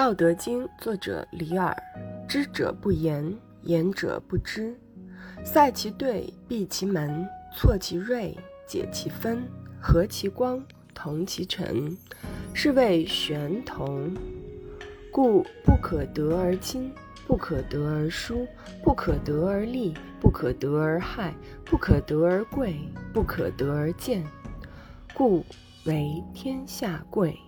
道德经》作者李耳，知者不言，言者不知。塞其兑，闭其门，错其锐，解其分，和其光，同其尘，是谓玄同。故不可得而亲，不可得而疏，不可得而利，不可得而害，不可得而贵，不可得而贱，故为天下贵。